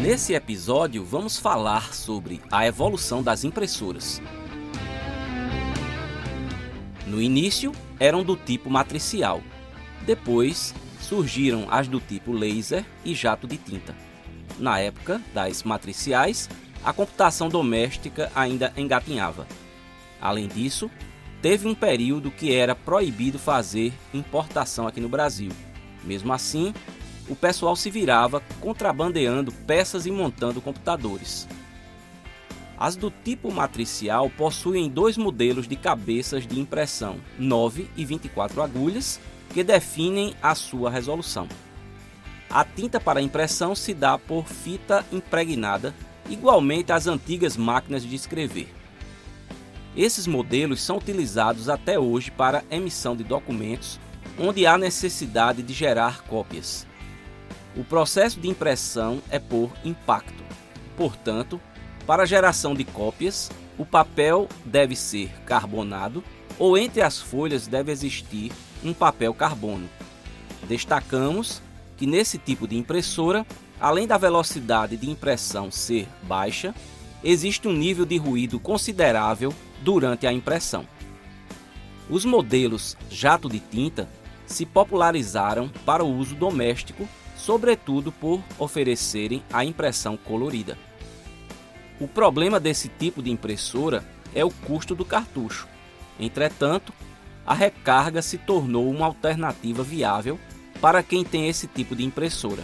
Nesse episódio, vamos falar sobre a evolução das impressoras. No início, eram do tipo matricial. Depois, surgiram as do tipo laser e jato de tinta. Na época das matriciais, a computação doméstica ainda engatinhava. Além disso, teve um período que era proibido fazer importação aqui no Brasil. Mesmo assim, o pessoal se virava contrabandeando peças e montando computadores. As do tipo matricial possuem dois modelos de cabeças de impressão, 9 e 24 agulhas, que definem a sua resolução. A tinta para impressão se dá por fita impregnada, igualmente às antigas máquinas de escrever. Esses modelos são utilizados até hoje para emissão de documentos onde há necessidade de gerar cópias. O processo de impressão é por impacto. Portanto, para a geração de cópias, o papel deve ser carbonado ou entre as folhas deve existir um papel carbono. Destacamos que nesse tipo de impressora, além da velocidade de impressão ser baixa, existe um nível de ruído considerável durante a impressão. Os modelos jato de tinta se popularizaram para o uso doméstico, sobretudo por oferecerem a impressão colorida. O problema desse tipo de impressora é o custo do cartucho. Entretanto, a recarga se tornou uma alternativa viável para quem tem esse tipo de impressora.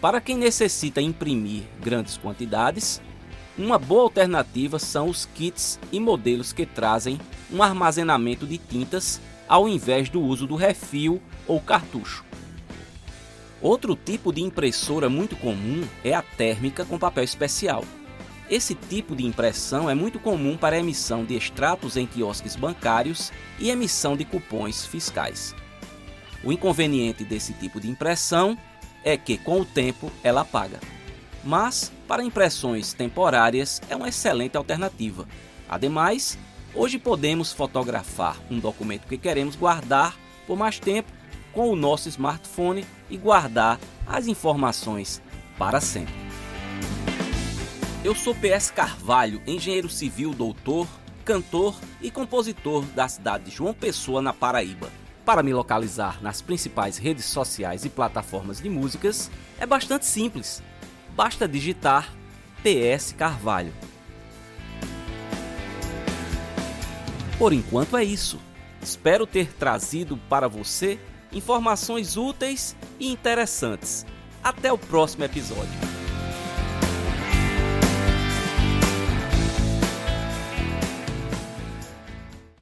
Para quem necessita imprimir grandes quantidades, uma boa alternativa são os kits e modelos que trazem um armazenamento de tintas ao invés do uso do refil ou cartucho. Outro tipo de impressora muito comum é a térmica com papel especial. Esse tipo de impressão é muito comum para a emissão de extratos em quiosques bancários e emissão de cupons fiscais. O inconveniente desse tipo de impressão é que, com o tempo, ela apaga. Mas, para impressões temporárias, é uma excelente alternativa. Ademais, hoje podemos fotografar um documento que queremos guardar por mais tempo com o nosso smartphone e guardar as informações para sempre. Eu sou PS Carvalho, engenheiro civil, doutor, cantor e compositor da cidade de João Pessoa, na Paraíba. Para me localizar nas principais redes sociais e plataformas de músicas é bastante simples. Basta digitar PS Carvalho. Por enquanto é isso. Espero ter trazido para você informações úteis e interessantes. Até o próximo episódio.